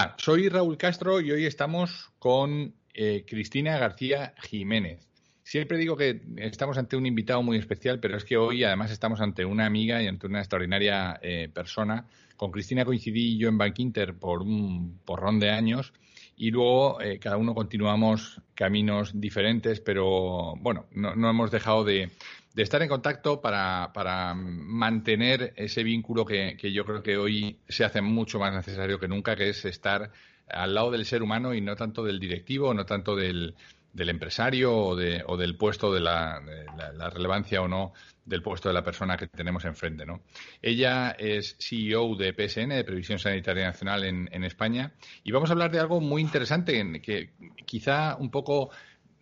Hola, soy Raúl Castro y hoy estamos con eh, Cristina García Jiménez. Siempre digo que estamos ante un invitado muy especial, pero es que hoy además estamos ante una amiga y ante una extraordinaria eh, persona. Con Cristina coincidí yo en Bankinter por un porrón de años y luego eh, cada uno continuamos caminos diferentes, pero bueno, no hemos dejado de, de estar en contacto para, para mantener ese vínculo que, que, yo creo que hoy se hace mucho más necesario que nunca, que es estar al lado del ser humano y no tanto del directivo, no tanto del, del empresario o, de, o, del puesto de la, la, relevancia o no del puesto de la persona que tenemos enfrente. ¿no? Ella es CEO de PSN, de Previsión Sanitaria Nacional en, en España, y vamos a hablar de algo muy interesante que quizá un poco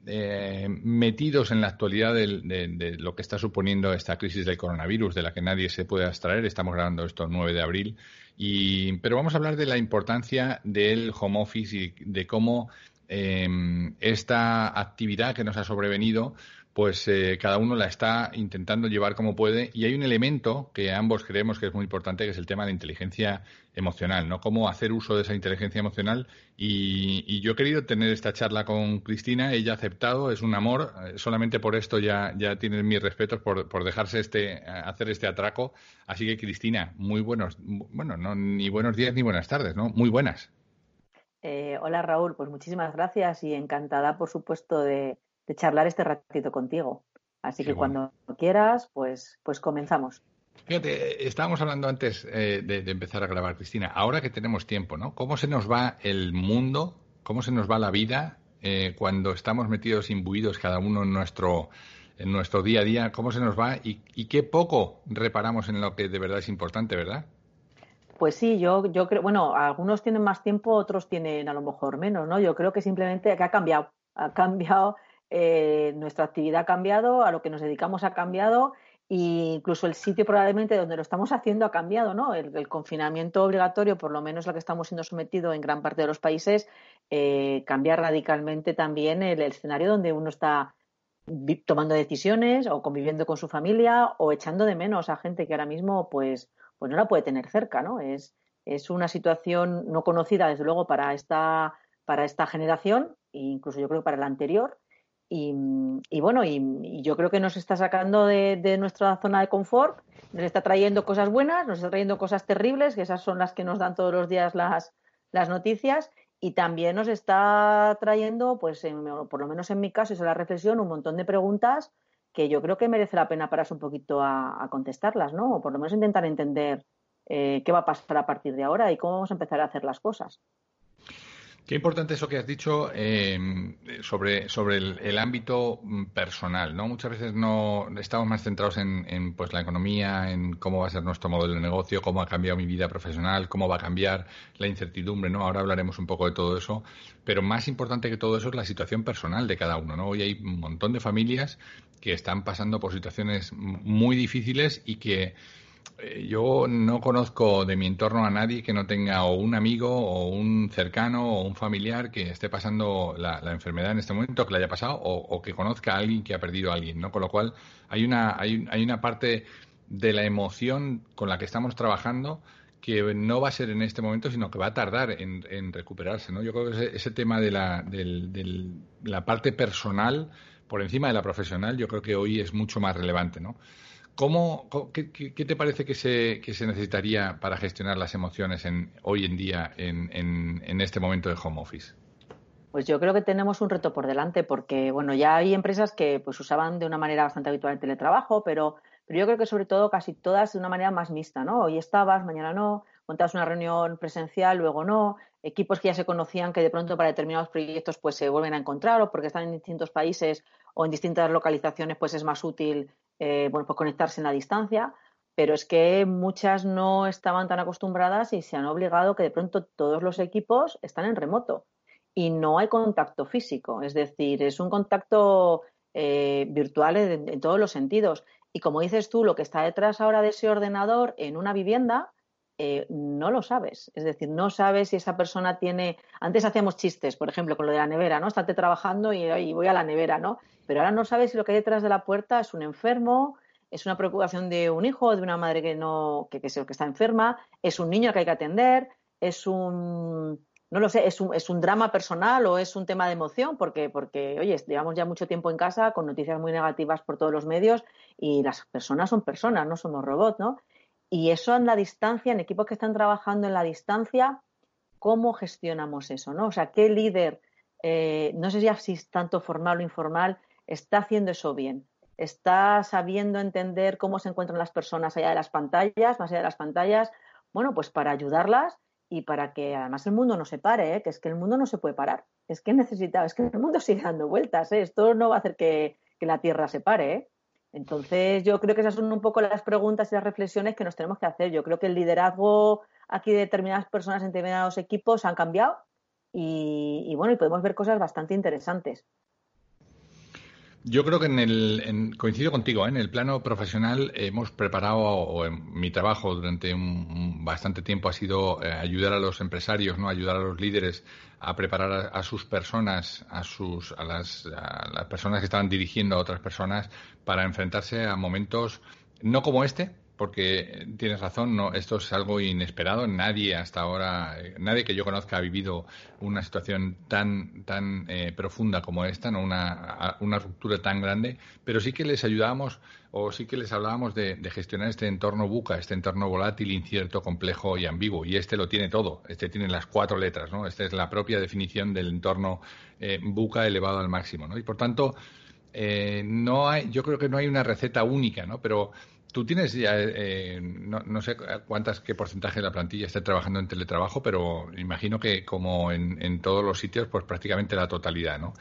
eh, metidos en la actualidad de, lo que está suponiendo esta crisis del coronavirus, de la que nadie se puede abstraer. Estamos grabando esto el 9 de abril. Y, pero vamos a hablar de la importancia del home office y de cómo eh, esta actividad que nos ha sobrevenido pues eh, cada uno la está intentando llevar como puede y hay un elemento que ambos creemos que es muy importante que es el tema de inteligencia emocional, ¿no? Cómo hacer uso de esa inteligencia emocional y, yo he querido tener esta charla con Cristina, ella ha aceptado, es un amor, eh, solamente por esto ya, ya tienen mis respetos por, por dejarse este, hacer este atraco, así que Cristina, muy buenos, bueno, no, ni buenos días ni buenas tardes, ¿no? Muy buenas. Eh, hola Raúl, pues muchísimas gracias y encantada, por supuesto, de, de charlar este ratito contigo. Así que cuando quieras, pues, pues comenzamos. Fíjate, estábamos hablando antes eh, de, empezar a grabar, Cristina. Ahora que tenemos tiempo, ¿no? ¿Cómo se nos va el mundo? ¿Cómo se nos va la vida eh, cuando estamos metidos, imbuidos cada uno en nuestro, en nuestro día a día? ¿Cómo se nos va? Y, y qué poco reparamos en lo que de verdad es importante, ¿verdad? Pues sí, yo, yo creo, bueno, algunos tienen más tiempo, otros tienen a lo mejor menos, ¿no? Yo creo que simplemente que ha cambiado, ha cambiado eh, nuestra actividad ha cambiado, a lo que nos dedicamos ha cambiado e incluso el sitio probablemente donde lo estamos haciendo ha cambiado, ¿no? El, confinamiento obligatorio, por lo menos lo que estamos siendo sometido en gran parte de los países, eh, cambia radicalmente también el, escenario donde uno está tomando decisiones o conviviendo con su familia o echando de menos a gente que ahora mismo pues, pues no la puede tener cerca, ¿no? Es, es una situación no conocida, desde luego, para esta, para esta generación e incluso yo creo que para la anterior y, bueno, y, yo creo que nos está sacando de, nuestra zona de confort, nos está trayendo cosas buenas, nos está trayendo cosas terribles, que esas son las que nos dan todos los días las, las noticias, y también nos está trayendo, pues por lo menos en mi caso, es la reflexión, un montón de preguntas que yo creo que merece la pena pararse un poquito a, contestarlas, ¿no? O por lo menos intentar entender eh, qué va a pasar a partir de ahora y cómo vamos a empezar a hacer las cosas. Qué importante eso que has dicho eh, sobre, sobre el, ámbito mm, personal, ¿no? Muchas veces no estamos más centrados en, pues la economía, en cómo va a ser nuestro modelo de negocio, cómo ha cambiado mi vida profesional, cómo va a cambiar la incertidumbre, ¿no? Ahora hablaremos un poco de todo eso, pero más importante que todo eso es la situación personal de cada uno, ¿no? Hoy hay un montón de familias que están pasando por situaciones muy difíciles y que yo no conozco de mi entorno a nadie que no tenga o un amigo o un cercano o un familiar que esté pasando la, enfermedad en este momento, que le haya pasado, o, que conozca a alguien que ha perdido a alguien, ¿no? Con lo cual hay una, hay, hay una parte de la emoción con la que estamos trabajando que no va a ser en este momento, sino que va a tardar en, recuperarse, ¿no? Yo creo que ese, tema de la, de la parte personal por encima de la profesional, yo creo que hoy es mucho más relevante, ¿no? ¿Cómo, qué, te parece que se, que se necesitaría para gestionar las emociones en, hoy en día en, en, este momento de home office? Pues yo creo que tenemos un reto por delante porque, bueno, ya hay empresas que pues usaban de una manera bastante habitual el teletrabajo, pero, pero yo creo que sobre todo casi todas de una manera más mixta, ¿no? Hoy estabas, mañana no, montabas una reunión presencial, luego no, equipos que ya se conocían que de pronto para determinados proyectos pues se vuelven a encontrar o porque están en distintos países o en distintas localizaciones pues es más útil eh, bueno, pues conectarse en la distancia. pero es que muchas no estaban tan acostumbradas y se han obligado que de pronto todos los equipos están en remoto y no hay contacto físico, es decir, es un contacto eh, virtual en, todos los sentidos. Y como dices tú, lo que está detrás ahora de ese ordenador en una vivienda, eh, no lo sabes. Es decir, no sabes si esa persona tiene. Antes hacíamos chistes, por ejemplo, con lo de la nevera, ¿no? Estate trabajando y, voy a la nevera, ¿no? Pero ahora no sabes si lo que hay detrás de la puerta es un enfermo, es una preocupación de un hijo, de una madre que no, que, que, que está enferma, es un niño que hay que atender, es un, no lo sé, es un, es un drama personal o es un tema de emoción, porque, porque, oye, llevamos ya mucho tiempo en casa con noticias muy negativas por todos los medios y las personas son personas, no somos robots, ¿no? Y eso en la distancia, en equipos que están trabajando en la distancia, ¿cómo gestionamos eso, no? O sea, ¿qué líder, eh, no sé si es tanto formal o informal, está haciendo eso bien? está sabiendo entender cómo se encuentran las personas allá de las pantallas, más allá de las pantallas, bueno, pues para ayudarlas y para que además el mundo no se pare, ¿eh? que es que el mundo no se puede parar, es que necesita, es que el mundo sigue dando vueltas, ¿eh? esto no va a hacer que, la Tierra se pare. Entonces, yo creo que esas son un poco las preguntas y las reflexiones que nos tenemos que hacer. Yo creo que el liderazgo aquí de determinadas personas en determinados equipos han cambiado y bueno, y podemos ver cosas bastante interesantes. Yo creo que en el, coincido contigo, ¿eh? en el plano profesional hemos preparado, o en mi trabajo durante un, bastante tiempo ha sido eh, ayudar a los empresarios, no, ayudar a los líderes a preparar a, sus personas, a sus, a las, a las personas que estaban dirigiendo a otras personas para enfrentarse a momentos no como este, porque tienes razón, no, esto es algo inesperado. Nadie hasta ahora, nadie que yo conozca ha vivido una situación tan, tan eh, profunda como esta, no una, una, ruptura tan grande. Pero sí que les ayudábamos o sí que les hablábamos de, gestionar este entorno buca, este entorno volátil, incierto, complejo y ambiguo. Y este lo tiene todo. Este tiene las cuatro letras, ¿no? Esta es la propia definición del entorno eh, buca elevado al máximo, ¿no? Y por tanto, eh, no hay, yo creo que no hay una receta única, ¿no? Pero Tú tienes ya, eh, no, sé cuántas, qué porcentaje de la plantilla está trabajando en teletrabajo, pero imagino que como en, todos los sitios, pues prácticamente la totalidad, ¿no?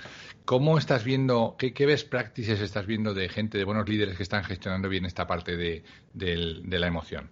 ¿Cómo estás viendo, qué, qué best practices estás viendo de gente, de buenos líderes que están gestionando bien esta parte de, de la emoción?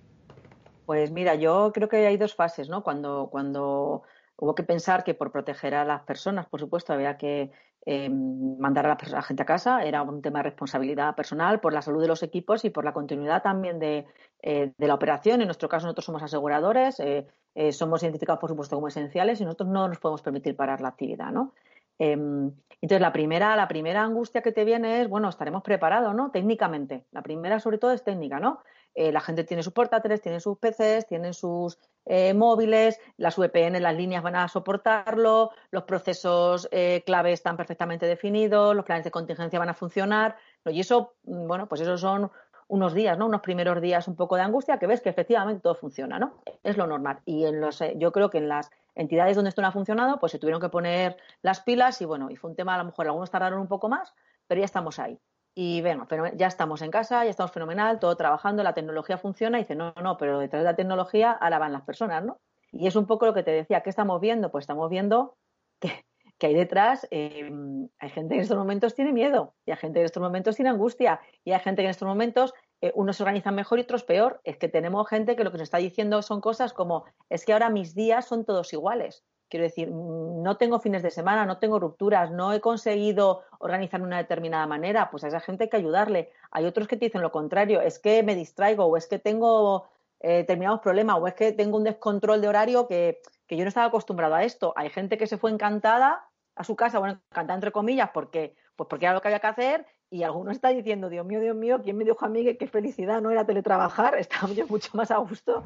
Pues mira, yo creo que hay dos fases, ¿no? Cuando, cuando hubo que pensar que por proteger a las personas, por supuesto, había que eh, mandar a la, gente a casa, era un tema de responsabilidad personal por la salud de los equipos y por la continuidad también de, eh, la operación. En nuestro caso, nosotros somos aseguradores, eh, somos identificados, por supuesto, como esenciales y nosotros no nos podemos permitir parar la actividad, ¿no? Em, entonces, la primera, la primera angustia que te viene es, bueno, estaremos preparados, ¿no? Técnicamente. La primera, sobre todo, es técnica, ¿no? La gente tiene sus portátiles, tiene sus PCs, tienen sus eh, móviles, las VPN, las líneas van a soportarlo, los procesos eh, clave están perfectamente definidos, los planes de contingencia van a funcionar. Y eso, mm, bueno, pues esos son unos días, ¿no? Unos primeros días un poco de angustia que ves que efectivamente todo funciona, ¿no? Es lo normal. Y en los, eh, yo creo que en las entidades donde esto no ha funcionado, pues se tuvieron que poner las pilas y bueno, y fue un tema, a lo mejor algunos tardaron un poco más, pero ya estamos ahí. Y bueno, ya estamos en casa, ya estamos fenomenal, todo trabajando, la tecnología funciona y dice, no, no, pero detrás de la tecnología ahora van las personas, ¿no? Y es un poco lo que te decía, ¿qué estamos viendo? Pues estamos viendo que, que hay detrás, eh, hay gente que en estos momentos tiene miedo, y hay gente que en estos momentos tiene angustia, y hay gente que en estos momentos eh, unos se organizan mejor y otros peor. Es que tenemos gente que lo que nos está diciendo son cosas como, es que ahora mis días son todos iguales. Quiero decir, no tengo fines de semana, no tengo rupturas, no he conseguido organizar de una determinada manera, pues a esa gente hay que ayudarle. Hay otros que te dicen lo contrario, es que me distraigo o es que tengo eh, determinados problemas o es que tengo un descontrol de horario que, que, yo no estaba acostumbrado a esto. Hay gente que se fue encantada a su casa, bueno, encantada entre comillas, porque, pues porque era lo que había que hacer y alguno está diciendo, Dios mío, Dios mío, ¿quién me dijo a mí que qué felicidad no era teletrabajar? Estaba yo mucho más a gusto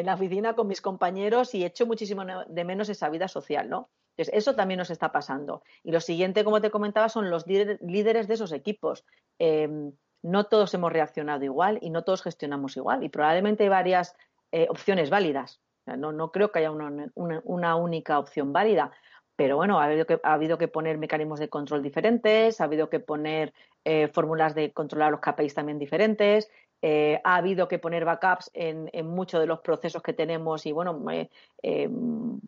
en la oficina con mis compañeros y echo muchísimo de menos esa vida social, ¿no? Entonces, eso también nos está pasando. Y lo siguiente, como te comentaba, son los líderes de esos equipos. Em, no todos hemos reaccionado igual y no todos gestionamos igual. Y probablemente hay varias eh, opciones válidas. no, creo que haya una, una, única opción válida. Pero bueno, ha habido, que, ha habido que poner mecanismos de control diferentes, ha habido que poner eh, fórmulas de controlar los KPIs también diferentes, eh, ha habido que poner backups en, muchos de los procesos que tenemos y bueno, eh,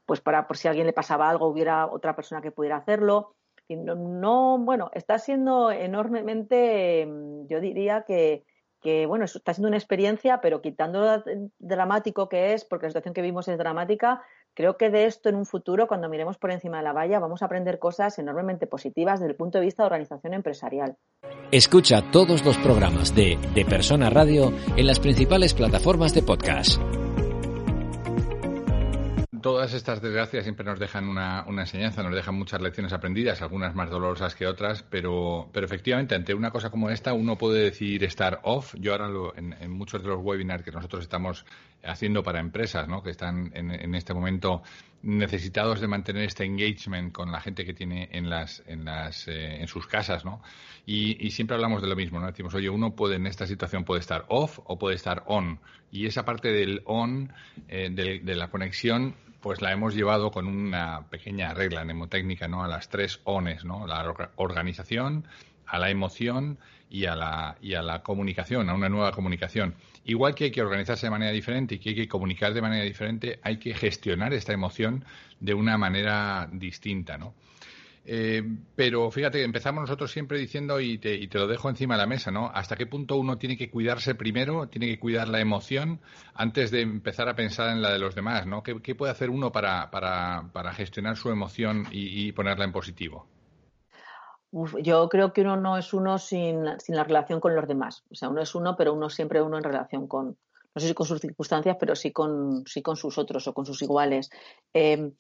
pues para por si a alguien le pasaba algo hubiera otra persona que pudiera hacerlo. no, bueno, está siendo enormemente, yo diría que, que, bueno, está siendo una experiencia, pero quitando lo dramático que es, porque la situación que vimos es dramática, creo que de esto en un futuro, cuando miremos por encima de la valla, vamos a aprender cosas enormemente positivas desde el punto de vista de organización empresarial. Escucha todos los programas de De Persona Radio en las principales plataformas de podcast todas estas desgracias siempre nos dejan una, enseñanza, nos dejan muchas lecciones aprendidas, algunas más dolorosas que otras, pero, pero efectivamente ante una cosa como esta uno puede decidir estar off. Yo ahora en, muchos de los webinars que nosotros estamos haciendo para empresas, ¿no? que están en, este momento necesitados de mantener este engagement con la gente que tiene en las en las eh, en sus casas, ¿no? Y, siempre hablamos de lo mismo, ¿no? Decimos, oye, uno puede en esta situación puede estar off o puede estar on. Y esa parte del on, eh, de la conexión, pues la hemos llevado con una pequeña regla mnemotécnica, ¿no? A las tres ONES, ¿no? La organización, a la emoción y a la, y a la comunicación, a una nueva comunicación. Igual que hay que organizarse de manera diferente y que hay que comunicar de manera diferente, hay que gestionar esta emoción de una manera distinta, ¿no? Eh, pero fíjate, empezamos nosotros siempre diciendo, y te, y te, lo dejo encima de la mesa, ¿no? ¿Hasta qué punto uno tiene que cuidarse primero, tiene que cuidar la emoción antes de empezar a pensar en la de los demás, ¿no? ¿Qué, puede hacer uno para, para, para gestionar su emoción y, ponerla en positivo? Yo creo que uno no es uno sin, sin, la relación con los demás. O sea, uno es uno, pero uno siempre uno en relación con, no sé si con sus circunstancias, pero sí con, sí con sus otros o con sus iguales. Eh,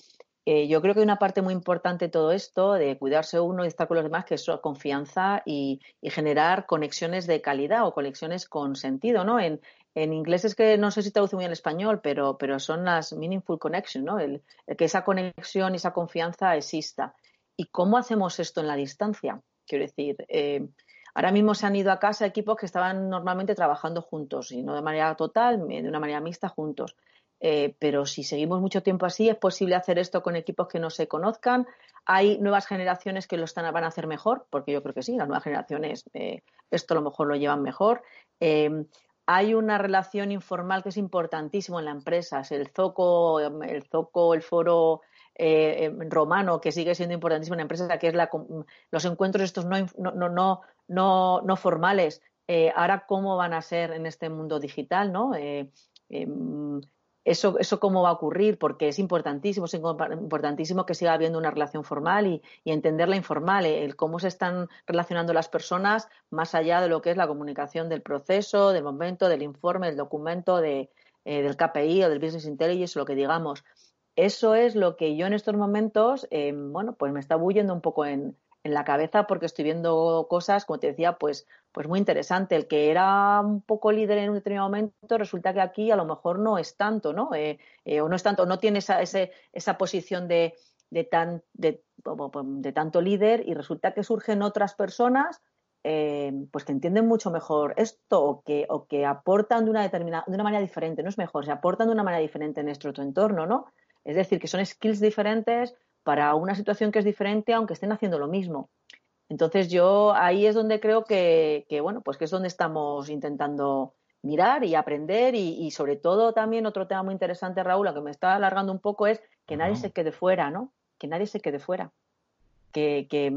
eh, yo creo que una parte muy importante de todo esto, de cuidarse uno y estar con los demás, que es la confianza y, generar conexiones de calidad o conexiones con sentido, ¿no? En, inglés es que no sé si traduce muy en español, pero, pero son las meaningful connections, ¿no? El, que esa conexión y esa confianza exista. ¿Y cómo hacemos esto en la distancia? Quiero decir, eh, ahora mismo se han ido a casa equipos que estaban normalmente trabajando juntos y no de manera total, de una manera mixta juntos. Eh, pero si seguimos mucho tiempo así, es posible hacer esto con equipos que no se conozcan. Hay nuevas generaciones que lo están, van a hacer mejor, porque yo creo que sí, las nuevas generaciones eh, esto a lo mejor lo llevan mejor. Eh, hay una relación informal que es importantísimo en la empresa, es el zoco, el zoco, el foro romano que sigue siendo importantísimo en la empresa, que es los encuentros estos no, no, no, no, no formales. ahora, ¿cómo van a ser en este mundo digital? ¿no? Em, eso, eso cómo va a ocurrir, porque es importantísimo, es importantísimo que siga habiendo una relación formal y, y entender la informal, el cómo se están relacionando las personas más allá de lo que es la comunicación del proceso, del momento, del informe, del documento, de, eh, del KPI o del Business Intelligence lo que digamos. Eso es lo que yo en estos momentos, eh, bueno, pues me está bulliendo un poco en, en la cabeza porque estoy viendo cosas, como te decía, pues, pues muy interesante. El que era un poco líder en un determinado momento, resulta que aquí a lo mejor no es tanto, ¿no? Eh, eh, o no es tanto, no tiene esa, esa posición de, de, tan, de, de, tanto líder y resulta que surgen otras personas eh, pues que entienden mucho mejor esto o que, o que aportan de una, determinada, de una manera diferente, no es mejor, se aportan de una manera diferente en nuestro entorno, ¿no? Es decir, que son skills diferentes, para una situación que es diferente, aunque estén haciendo lo mismo. Entonces yo ahí es donde creo que, bueno, pues que es donde estamos intentando mirar y aprender y, sobre todo también otro tema muy interesante, Raúl, que me está alargando un poco es que nadie se quede fuera, ¿no? Que nadie se quede fuera. Que, que,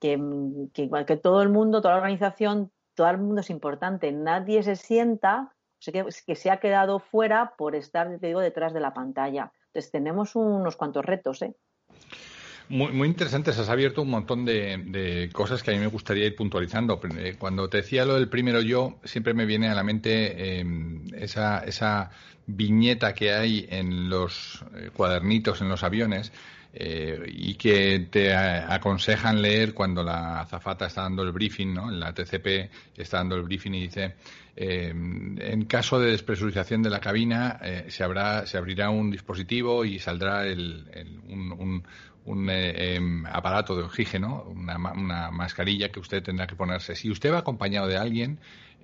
que, igual que todo el mundo, toda la organización, todo el mundo es importante. Nadie se sienta que, que se ha quedado fuera por estar, te digo, detrás de la pantalla. Entonces tenemos unos cuantos retos, ¿eh? Muy, muy interesante, has abierto un montón de, cosas que a mí me gustaría ir puntualizando. Eh, cuando te decía lo del primero yo, siempre me viene a la mente em, esa, esa viñeta que hay en los eh, cuadernitos, en los aviones, eh, y que te aconsejan leer cuando la azafata está dando el briefing, ¿no? La TCP está dando el briefing y dice, em, en caso de despresurización de la cabina, se, habrá, se abrirá un dispositivo y saldrá el, un eh, em, aparato de oxígeno, una, una, mascarilla que usted tendrá que ponerse. Si usted va acompañado de alguien,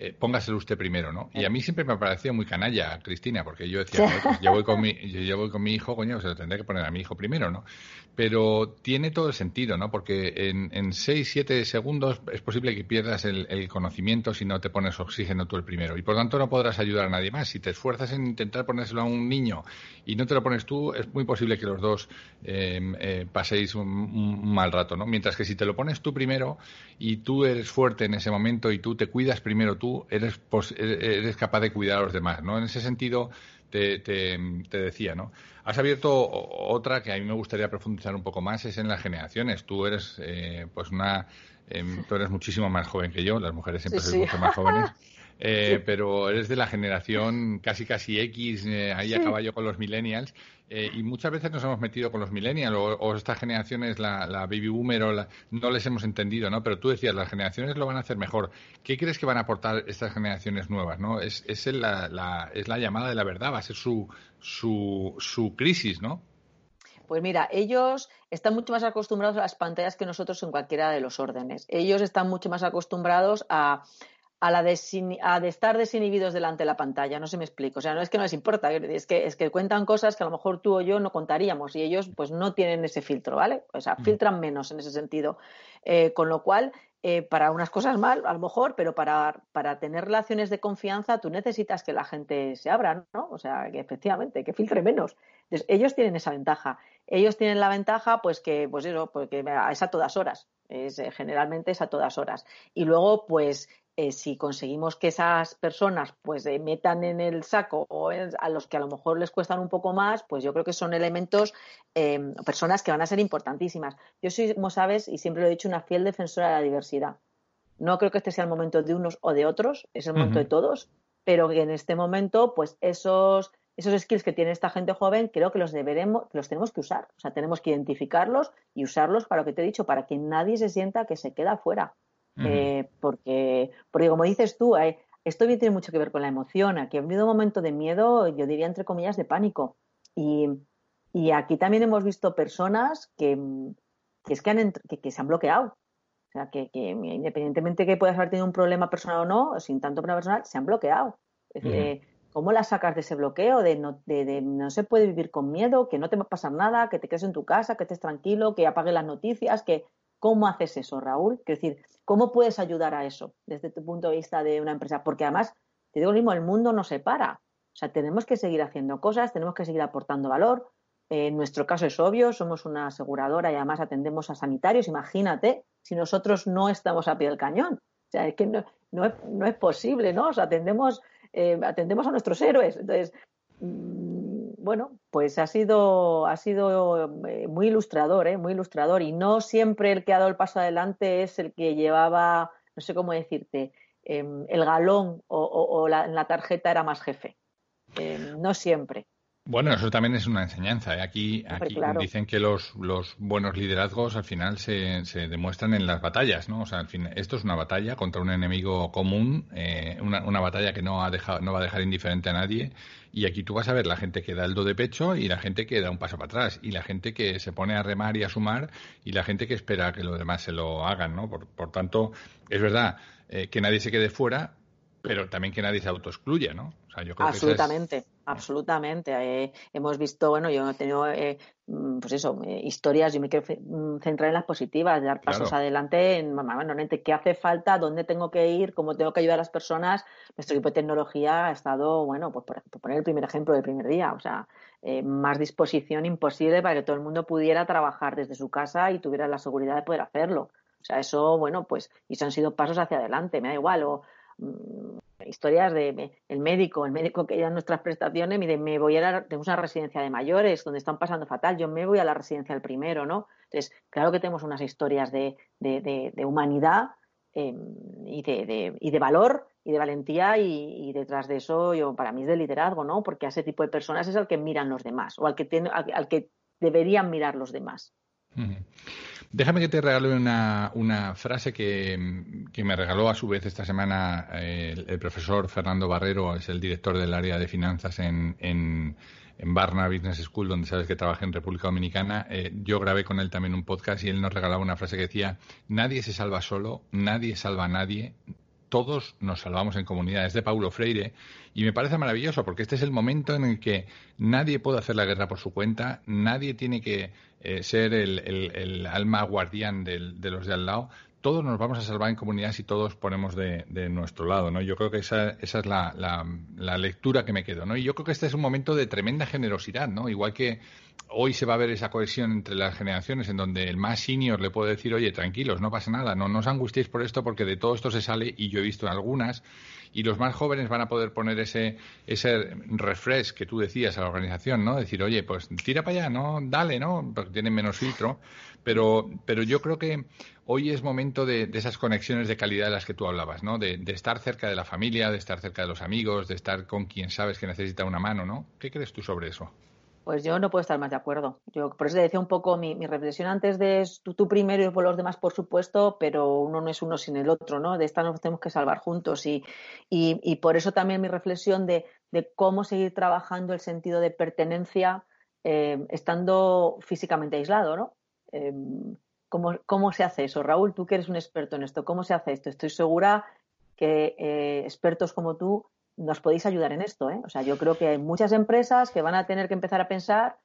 eh, póngaselo usted primero, ¿no? Y a mí siempre me ha parecido muy canalla, Cristina, porque yo decía, pues yo, voy con mi, yo, voy con mi hijo, coño, se lo tendré que poner a mi hijo primero, ¿no? Pero tiene todo el sentido, ¿no? Porque en, en 6, 7 segundos es posible que pierdas el, conocimiento si no te pones oxígeno tú el primero. Y por tanto no podrás ayudar a nadie más. Si te esfuerzas en intentar ponérselo a un niño y no te lo pones tú, es muy posible que los dos em, eh, paséis un, un, mal rato, ¿no? Mientras que si te lo pones tú primero y tú eres fuerte en ese momento y tú te cuidas primero tú, tú eres, eres capaz de cuidar a los demás, ¿no? En ese sentido, te, te, decía, ¿no? Has abierto otra que a mí me gustaría profundizar un poco más, es en las generaciones. Tú eres, eh, pues una, em, tú eres muchísimo más joven que yo, las mujeres siempre son mucho más jóvenes. Eh, pero eres de la generación casi casi X, eh, ahí a caballo con los millennials, eh, y muchas veces nos hemos metido con los millennials o, estas generaciones, la, baby boomer, o no les hemos entendido, ¿no? Pero tú decías, las generaciones lo van a hacer mejor. ¿Qué crees que van a aportar estas generaciones nuevas, no? Es, es, la, es la llamada de la verdad, va a ser su, su, su crisis, ¿no? Pues mira, ellos están mucho más acostumbrados a las pantallas que nosotros en cualquiera de los órdenes. Ellos están mucho más acostumbrados a a la de, estar desinhibidos delante de la pantalla, no se me explico. O sea, no es que no les importa, es que, es que cuentan cosas que a lo mejor tú o yo no contaríamos y ellos pues no tienen ese filtro, ¿vale? O sea, filtran menos en ese sentido. Eh, con lo cual, eh, para unas cosas mal, a lo mejor, pero para, para tener relaciones de confianza tú necesitas que la gente se abra, ¿no? O sea, que efectivamente, que filtre menos. Entonces, ellos tienen esa ventaja. Ellos tienen la ventaja, pues que, pues eso, porque es a todas horas. Es, eh, generalmente es a todas horas. Y luego, pues eh, si conseguimos que esas personas pues eh, metan en el saco o a los que a lo mejor les cuestan un poco más, pues yo creo que son elementos, eh, personas que van a ser importantísimas. Yo soy, como sabes, y siempre lo he dicho, una fiel defensora de la diversidad. No creo que este sea el momento de unos o de otros, es el momento de todos, pero que en este momento, pues esos, esos skills que tiene esta gente joven, creo que los deberemos, los tenemos que usar. O sea, tenemos que identificarlos y usarlos para lo que te he dicho, para que nadie se sienta que se queda fuera. Eh, porque, porque, como dices tú, eh, esto tiene mucho que ver con la emoción. Aquí ha habido un momento de miedo, yo diría entre comillas, de pánico. Y, y aquí también hemos visto personas que, que es que, han, que, se han bloqueado. O sea, que, que, independientemente que puedas haber tenido un problema personal o no, sin tanto problema personal, se han bloqueado. Es decir, ¿Cómo la sacas de ese bloqueo? De no, de, de no, se puede vivir con miedo, que no te va a pasar nada, que te quedes en tu casa, que estés tranquilo, que apague las noticias, que ¿Cómo haces eso, Raúl? Quiero decir, ¿cómo puedes ayudar a eso desde tu punto de vista de una empresa? Porque además, te digo lo mismo, el mundo no se para. O sea, tenemos que seguir haciendo cosas, tenemos que seguir aportando valor. en nuestro caso es obvio, somos una aseguradora y además atendemos a sanitarios. Imagínate si nosotros no estamos a pie del cañón. O sea, es que no, es, posible, ¿no? O sea, atendemos, eh, atendemos a nuestros héroes. Entonces, bueno, pues ha sido, ha sido eh, muy ilustrador, ¿eh? muy ilustrador. Y no siempre el que ha dado el paso adelante es el que llevaba, no sé cómo decirte, em, el galón o, la, la, tarjeta era más jefe. Em, no siempre. Bueno, eso también es una enseñanza. ¿eh? Aquí, aquí dicen que los, los, buenos liderazgos al final se, se, demuestran en las batallas, ¿no? O sea, al fin, esto es una batalla contra un enemigo común, eh, una, una, batalla que no, ha dejado, no va a dejar indiferente a nadie. Y aquí tú vas a ver la gente que da el do de pecho y la gente que da un paso para atrás, y la gente que se pone a remar y a sumar, y la gente que espera que los demás se lo hagan, ¿no? Por, por tanto, es verdad eh, que nadie se quede fuera, pero también que nadie se autoexcluya, ¿no? O sea, yo creo Absolutamente. Absolutamente. Eh, hemos visto, bueno, yo he tenido, eh, mm, pues eso, eh, historias, yo me quiero mm, centrar en las positivas, dar pasos adelante en, bueno, qué hace falta, dónde tengo que ir, cómo tengo que ayudar a las personas. Nuestro equipo de tecnología ha estado, bueno, pues por, poner el primer ejemplo del primer día, o sea, más disposición imposible para que todo el mundo pudiera trabajar desde su casa y tuviera la seguridad de poder hacerlo. O sea, eso, bueno, pues, y eso han sido pasos hacia adelante, me da igual, o historias de el médico, el médico que ya nuestras prestaciones, mire, me voy a la, una residencia de mayores donde están pasando fatal, yo me voy a la residencia del primero, ¿no? Entonces, claro que tenemos unas historias de, de, de, humanidad em, y, de, y de valor y de valentía y, detrás de eso yo para mí es de liderazgo, ¿no? Porque a ese tipo de personas es al que miran los demás o al que, tiene, al que deberían mirar los demás. Déjame que te regale una, una frase que, me regaló a su vez esta semana eh, el, profesor Fernando Barrero, es el director del área de finanzas en, en, en Barna Business School, donde sabes que trabaja en República Dominicana. Eh, yo grabé con él también un podcast y él nos regalaba una frase que decía, nadie se salva solo, nadie salva a nadie, todos nos salvamos en comunidad. Es de Paulo Freire y me parece maravilloso porque este es el momento en el que nadie puede hacer la guerra por su cuenta, nadie tiene que eh, ser el, alma guardián de los de al lado. Todos nos vamos a salvar en comunidad si todos ponemos de, nuestro lado, ¿no? Yo creo que esa, esa es la, lectura que me quedo, ¿no? Y yo creo que este es un momento de tremenda generosidad, ¿no? Igual que hoy se va a ver esa cohesión entre las generaciones en donde el más senior le puede decir, oye, tranquilos, no pasa nada, no, no os angustiéis por esto porque de todo esto se sale y yo he visto en algunas y los más jóvenes van a poder poner ese, ese refresh que tú decías a la organización, ¿no? Decir, oye, pues tira para allá, ¿no? Dale, ¿no? Porque tienen menos filtro. Pero, pero yo creo que hoy es momento de, esas conexiones de calidad de las que tú hablabas, ¿no? De, de, estar cerca de la familia, de estar cerca de los amigos, de estar con quien sabes que necesita una mano, ¿no? ¿Qué crees tú sobre eso? Pues yo no puedo estar más de acuerdo. Yo por eso te decía un poco mi, reflexión antes de tú, primero y por los demás, por supuesto, pero uno no es uno sin el otro, ¿no? De esta nos tenemos que salvar juntos y, y, por eso también mi reflexión de, cómo seguir trabajando el sentido de pertenencia eh, estando físicamente aislado, ¿no? Em, ¿cómo, ¿Cómo se hace eso? Raúl, tú que eres un experto en esto, ¿cómo se hace esto? Estoy segura que eh, expertos como tú nos podéis ayudar en esto. ¿eh? O sea, yo creo que hay muchas empresas que van a tener que empezar a pensar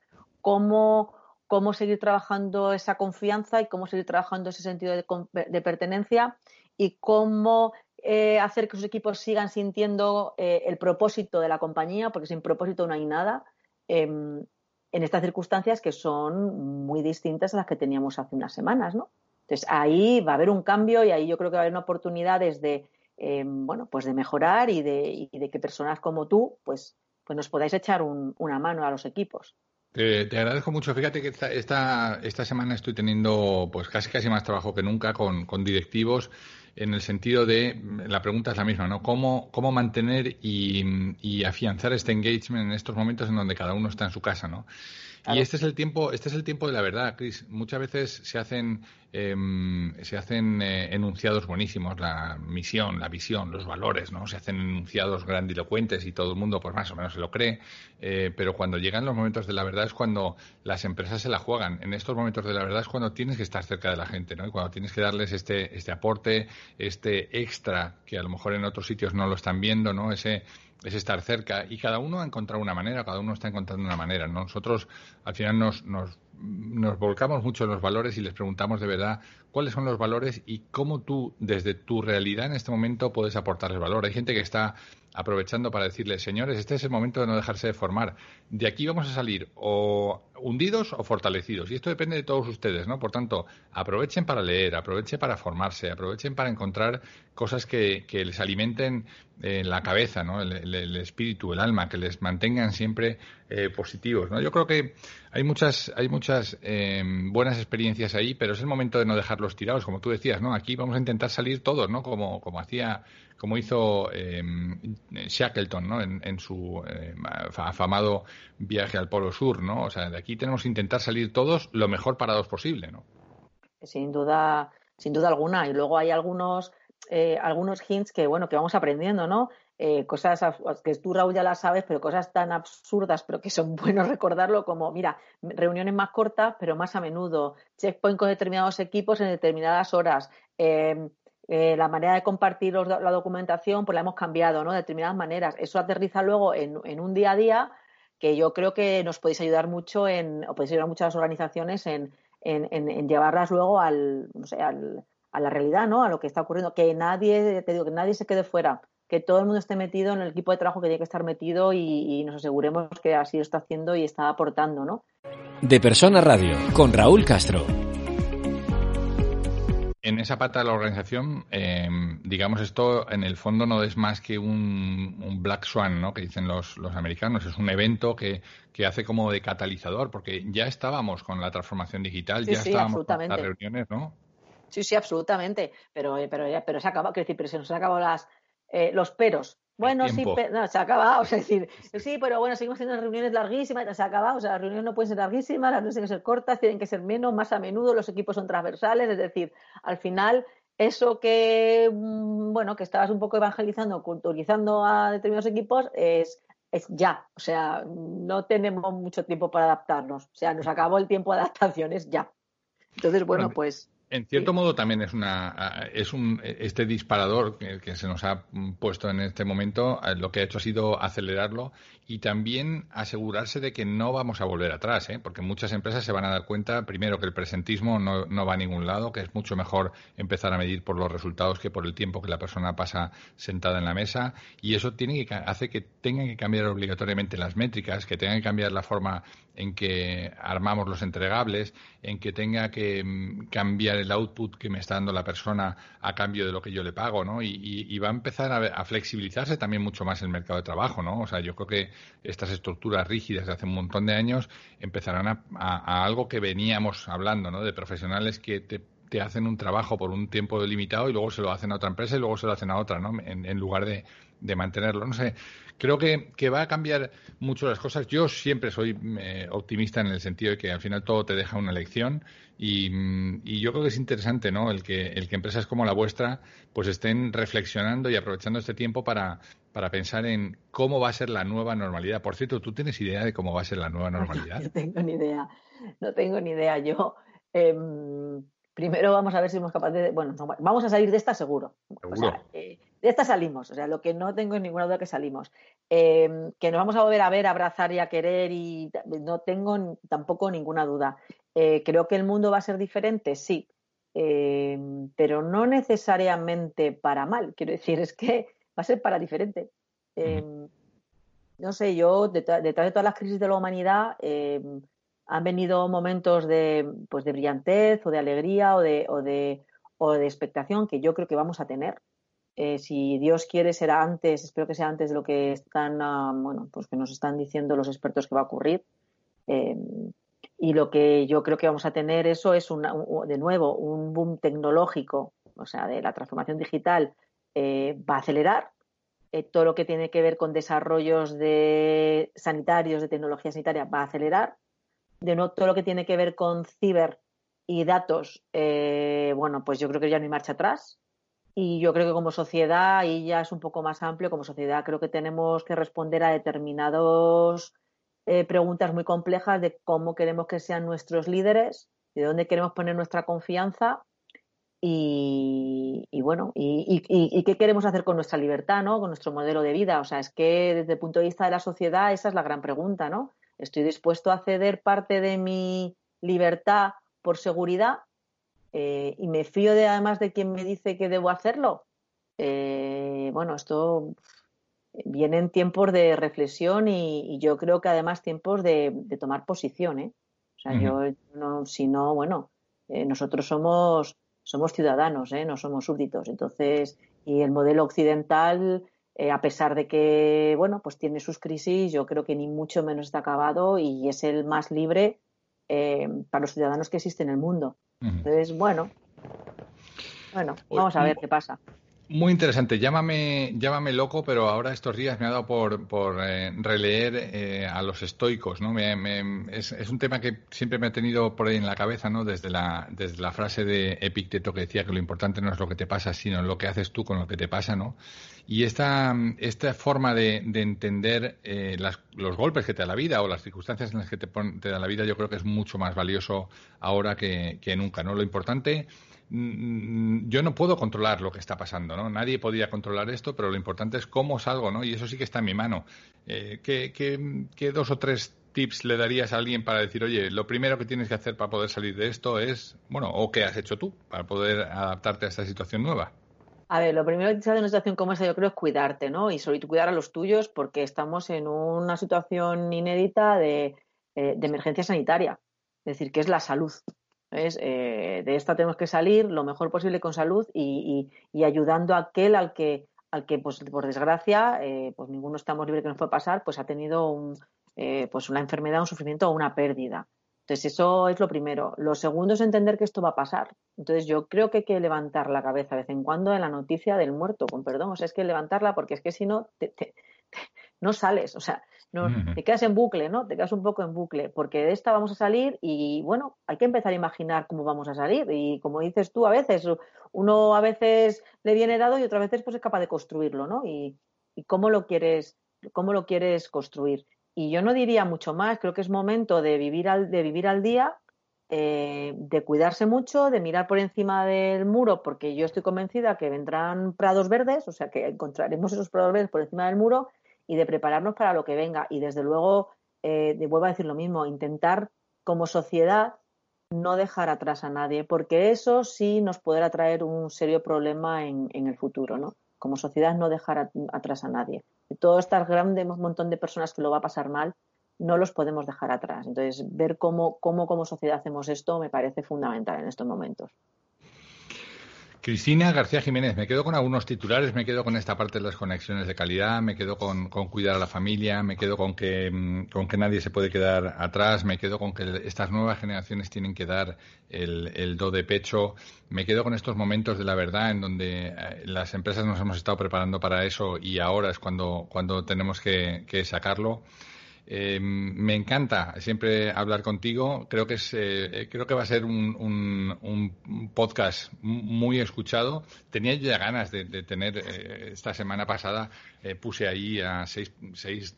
cómo, cómo seguir trabajando esa confianza y cómo seguir trabajando ese sentido de, pertenencia y cómo eh, hacer que sus equipos sigan sintiendo eh, el propósito de la compañía, porque sin propósito no hay nada, em, en estas circunstancias que son muy distintas a las que teníamos hace unas semanas, ¿no? Entonces ahí va a haber un cambio y ahí yo creo que va a haber una oportunidad desde eh, bueno, pues de mejorar y de, y de, que personas como tú, pues, pues nos podáis echar una mano a los equipos. Te, agradezco mucho. Fíjate que esta, esta, semana estoy teniendo pues casi casi más trabajo que nunca con, con directivos en el sentido de, la pregunta es la misma, ¿no? ¿Cómo, cómo mantener y, y, afianzar este engagement en estos momentos en donde cada uno está en su casa, ¿no? Y este es el tiempo, este es el tiempo de la verdad, Chris. Muchas veces se hacen, em, se hacen eh, enunciados buenísimos, la misión, la visión, los valores, ¿no? Se hacen enunciados grandilocuentes y todo el mundo, pues más o menos se lo cree. Eh, pero cuando llegan los momentos de la verdad es cuando las empresas se la juegan. En estos momentos de la verdad es cuando tienes que estar cerca de la gente, ¿no? Y cuando tienes que darles este, este aporte, este extra que a lo mejor en otros sitios no lo están viendo, ¿no? Ese es estar cerca y cada uno ha encontrado una manera, cada uno está encontrando una manera. Nosotros al final nos, nos, nos volcamos mucho en los valores y les preguntamos de verdad cuáles son los valores y cómo tú, desde tu realidad en este momento, puedes aportarles valor. Hay gente que está aprovechando para decirles, señores, este es el momento de no dejarse de formar. De aquí vamos a salir o hundidos o fortalecidos. Y esto depende de todos ustedes, ¿no? Por tanto, aprovechen para leer, aprovechen para formarse, aprovechen para encontrar cosas que, que les alimenten eh, la cabeza, ¿no? El, espíritu, el alma, que les mantengan siempre eh, positivos, ¿no? Yo creo que hay muchas, hay muchas eh, buenas experiencias ahí, pero es el momento de no dejarlos tirados, como tú decías, ¿no? Aquí vamos a intentar salir todos, ¿no? Como, como hacía como hizo eh, Shackleton ¿no? en, su eh, afamado viaje al Polo Sur. ¿no? O sea, de aquí tenemos que intentar salir todos lo mejor parados posible. ¿no? Sin duda, sin duda alguna. Y luego hay algunos, eh, algunos hints que, bueno, que vamos aprendiendo, ¿no? Eh, cosas que tú, Raúl, ya las sabes, pero cosas tan absurdas, pero que son buenos recordarlo, como, mira, reuniones más cortas, pero más a menudo, checkpoint con determinados equipos en determinadas horas, eh, eh, la manera de compartir la documentación, pues la hemos cambiado, ¿no? De determinadas maneras. Eso aterriza luego en, un día a día que yo creo que nos podéis ayudar mucho en, o podéis ayudar a muchas organizaciones en, en, llevarlas luego al, no sé, al, a la realidad, ¿no? A lo que está ocurriendo. Que nadie, te digo, que nadie se quede fuera, que todo el mundo esté metido en el equipo de trabajo que tiene que estar metido y, y nos aseguremos que así lo está haciendo y está aportando, ¿no? De Persona Radio, con Raúl Castro en esa pata de la organización, em, digamos, esto en el fondo no es más que un, Black Swan, ¿no? Que dicen los, los americanos. Es un evento que, que, hace como de catalizador, porque ya estábamos con la transformación digital, ya estábamos con las reuniones, ¿no? Sí, sí, absolutamente. Pero, eh, pero, pero se acaba, decir, pero se nos han acabado las, eh, los peros. Bueno, sí, no, se ha acabado. O sea, decir, sí, pero bueno, seguimos teniendo reuniones larguísimas, se ha acabado. O sea, las reuniones no pueden ser larguísimas, las reuniones tienen que ser cortas, tienen que ser menos, más a menudo, los equipos son transversales. Es decir, al final, eso que, mm, bueno, que estabas un poco evangelizando, culturizando a determinados equipos, es, es ya. O sea, no tenemos mucho tiempo para adaptarnos. O sea, nos acabó el tiempo de adaptación, es ya. Entonces, bueno, pues En cierto modo también es una es un este disparador que, se nos ha puesto en este momento eh, lo que ha hecho ha sido acelerarlo y también asegurarse de que no vamos a volver atrás, ¿eh? porque muchas empresas se van a dar cuenta primero que el presentismo no, no, va a ningún lado, que es mucho mejor empezar a medir por los resultados que por el tiempo que la persona pasa sentada en la mesa y eso tiene que hace que tengan que cambiar obligatoriamente las métricas, que tengan que cambiar la forma en que armamos los entregables, en que tenga que mm, cambiar el output que me está dando la persona a cambio de lo que yo le pago, ¿no? Y, va a empezar a, flexibilizarse también mucho más el mercado de trabajo, ¿no? O sea, yo creo que estas estructuras rígidas de hace un montón de años empezarán a, algo que veníamos hablando, ¿no? De profesionales que te hacen un trabajo por un tiempo limitado y luego se lo hacen a otra empresa y luego se lo hacen a otra, ¿no? En, lugar de, de, mantenerlo. No sé, creo que, que, va a cambiar mucho las cosas. Yo siempre soy eh, optimista en el sentido de que al final todo te deja una lección y, y, yo creo que es interesante, ¿no? El que, el que empresas como la vuestra pues estén reflexionando y aprovechando este tiempo para, para pensar en cómo va a ser la nueva normalidad. Por cierto, ¿tú tienes idea de cómo va a ser la nueva normalidad? No tengo ni idea. No tengo ni idea. Yo... Em, primero vamos a ver si somos capaces de. Bueno, vamos a salir de esta seguro. Eh, de esta salimos. O sea, lo que no tengo en ninguna duda que salimos. Em, que nos vamos a volver a ver, a abrazar y a querer y no tengo tampoco ninguna duda. Eh, creo que el mundo va a ser diferente, sí. Em, pero no necesariamente para mal. Quiero decir, es que va a ser para diferente. Em, no sé, yo, detrás de todas las crisis de la humanidad, han venido momentos de, pues de brillantez o de alegría o de, o de, o de expectación que yo creo que vamos a tener. Eh, si Dios quiere será antes, espero que sea antes de lo que están, ah, bueno, pues que nos están diciendo los expertos que va a ocurrir. Em, y lo que yo creo que vamos a tener eso es una, de nuevo un boom tecnológico, o sea, de la transformación digital eh, va a acelerar. Eh, todo lo que tiene que ver con desarrollos de sanitarios, de tecnología sanitaria, va a acelerar de no todo lo que tiene que ver con ciber y datos, eh, bueno, pues yo creo que ya no hay marcha atrás. Y yo creo que como sociedad, y ya es un poco más amplio, como sociedad creo que tenemos que responder a determinadas eh, preguntas muy complejas de cómo queremos que sean nuestros líderes, de dónde queremos poner nuestra confianza y, bueno, y, y, qué queremos hacer con nuestra libertad, ¿no? Con nuestro modelo de vida. O sea, es que desde el punto de vista de la sociedad esa es la gran pregunta, ¿no? Estoy dispuesto a ceder parte de mi libertad por seguridad eh, y me fío de además de quien me dice que debo hacerlo. Eh, bueno, esto viene en tiempos de reflexión y, yo creo que además tiempos de, tomar posición. ¿eh? O sea, yo no, si no, bueno, nosotros somos somos ciudadanos, no somos súbditos. Entonces, y el modelo occidental eh, a pesar de que, bueno, pues tiene sus crisis, yo creo que ni mucho menos está acabado y es el más libre eh, para los ciudadanos que existe en el mundo. Entonces, bueno, bueno, vamos a ver qué pasa. Muy interesante. Llámame, llámame loco, pero ahora estos días me ha dado por, por eh, releer eh, a los estoicos, ¿no? es, es, un tema que siempre me ha tenido por ahí en la cabeza, ¿no? Desde la, desde la frase de Epicteto que decía que lo importante no es lo que te pasa, sino lo que haces tú con lo que te pasa, ¿no? Y esta, esta forma de, de entender eh, las, los golpes que te da la vida o las circunstancias en las que te, te da la vida, yo creo que es mucho más valioso ahora que, nunca, ¿no? Lo importante Mm, yo no puedo controlar lo que está pasando, ¿no? Nadie podía controlar esto, pero lo importante es cómo salgo, ¿no? Y eso sí que está en mi mano. Eh, ¿qué, qué, dos o tres tips le darías a alguien para decir, oye, lo primero que tienes que hacer para poder salir de esto es, bueno, o qué has hecho tú para poder adaptarte a esta situación nueva? A ver, lo primero que sale de una situación como esa, yo creo, es cuidarte, ¿no? Y sobre todo cuidar a los tuyos, porque estamos en una situación inédita de, eh, emergencia sanitaria, es decir, que es la salud. Eh, de esta tenemos que salir lo mejor posible con salud y, ayudando a aquel al que, al que pues, por desgracia, eh, pues ninguno estamos libre que nos puede pasar, pues ha tenido un, eh, pues una enfermedad, un sufrimiento o una pérdida. Entonces, eso es lo primero. Lo segundo es entender que esto va a pasar. Entonces, yo creo que hay que levantar la cabeza de vez en cuando en la noticia del muerto, con perdón. O sea, es que levantarla porque es que si no, no sales. O sea, no, te quedas en bucle, ¿no? Te quedas un poco en bucle, porque de esta vamos a salir y bueno, hay que empezar a imaginar cómo vamos a salir. Y como dices tú, a veces, uno a veces le viene dado y otras veces pues es capaz de construirlo, ¿no? Y, cómo lo quieres, cómo lo quieres construir. Y yo no diría mucho más, creo que es momento de vivir al, de vivir al día, eh, de cuidarse mucho, de mirar por encima del muro, porque yo estoy convencida que vendrán prados verdes, o sea que encontraremos esos prados verdes por encima del muro y de prepararnos para lo que venga. Y desde luego, eh, vuelvo a decir lo mismo, intentar como sociedad no dejar atrás a nadie, porque eso sí nos podrá traer un serio problema en, el futuro, ¿no? Como sociedad no dejar atrás a nadie. Todo este grande montón de personas que lo va a pasar mal, no los podemos dejar atrás. Entonces, ver cómo, cómo como sociedad hacemos esto me parece fundamental en estos momentos. Cristina García Jiménez, me quedo con algunos titulares, me quedo con esta parte de las conexiones de calidad, me quedo con, cuidar a la familia, me quedo con que, mm, con que nadie se puede quedar atrás, me quedo con que estas nuevas generaciones tienen que dar el, el do de pecho, me quedo con estos momentos de la verdad en donde eh, las empresas nos hemos estado preparando para eso y ahora es cuando, cuando tenemos que, que sacarlo. Eh, me encanta siempre hablar contigo. Creo que es, eh, creo que va a ser un, podcast muy escuchado. Tenía ya ganas de, tener eh, esta semana pasada puse ahí a seis, seis,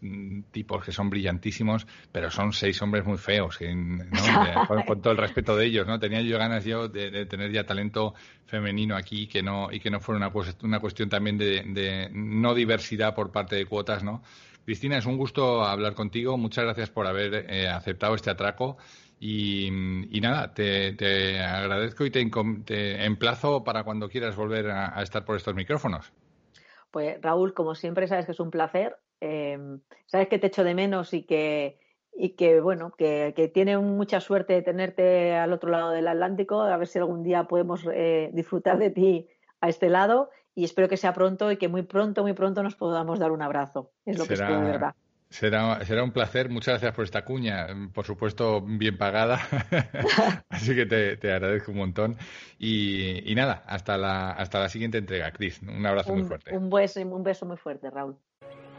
tipos que son brillantísimos, pero son seis hombres muy feos. con, todo el respeto de ellos, no tenía yo ganas yo de, tener ya talento femenino aquí que no y que no fuera una, una cuestión también de, de no diversidad por parte de cuotas, no Cristina, es un gusto hablar contigo. Muchas gracias por haber eh, aceptado este atraco. Y, nada, te, agradezco y te, emplazo para cuando quieras volver a, estar por estos micrófonos. Pues Raúl, como siempre, sabes que es un placer. Em, sabes que te echo de menos y que, y que bueno, que, que tiene mucha suerte de tenerte al otro lado del Atlántico. A ver si algún día podemos eh, disfrutar de ti a este lado y espero que sea pronto y que muy pronto, muy pronto nos podamos dar un abrazo. Es lo que espero de verdad. Será, será un placer. Muchas gracias por esta cuña. Por supuesto, bien pagada. Así que te, agradezco un montón. Y, nada, hasta la, hasta la siguiente entrega, Cris. Un abrazo muy fuerte. Un beso, un beso muy fuerte, Raúl.